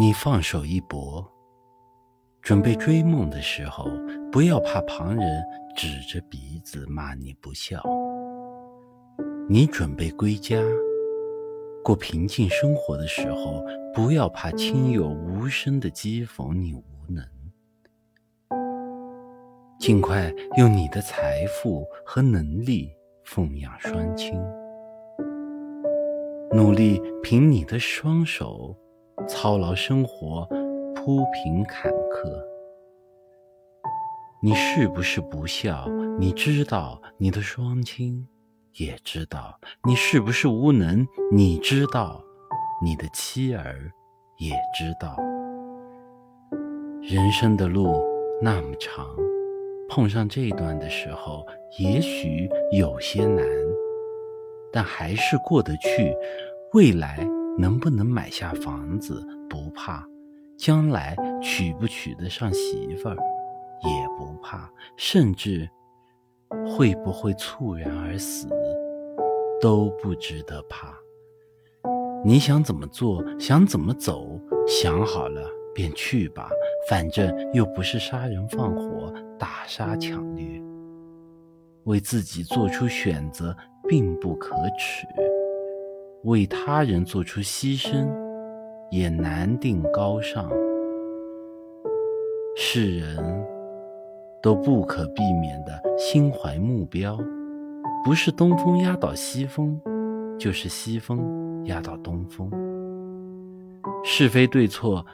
你放手一搏，准备追梦的时候，不要怕旁人指着鼻子骂你不孝。你准备归家，过平静生活的时候，不要怕亲友无声的讥讽你无能。尽快用你的财富和能力奉养双亲，努力凭你的双手。操劳生活，铺平坎坷。你是不是不孝？你知道，你的双亲也知道。你是不是无能？你知道，你的妻儿也知道。人生的路那么长，碰上这段的时候，也许有些难，但还是过得去。未来。能不能买下房子不怕，将来娶不娶得上媳妇儿也不怕，甚至会不会猝然而死都不值得怕。你想怎么做，想怎么走，想好了便去吧，反正又不是杀人放火、打杀抢掠。为自己做出选择并不可耻。为他人做出牺牲，也难定高尚。世人都不可避免的心怀目标，不是东风压倒西风，就是西风压倒东风。是非对错，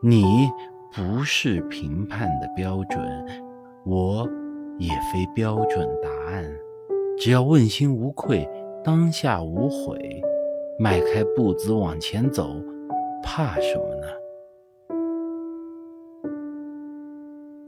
你不是评判的标准，我也非标准答案。只要问心无愧。当下无悔，迈开步子往前走，怕什么呢？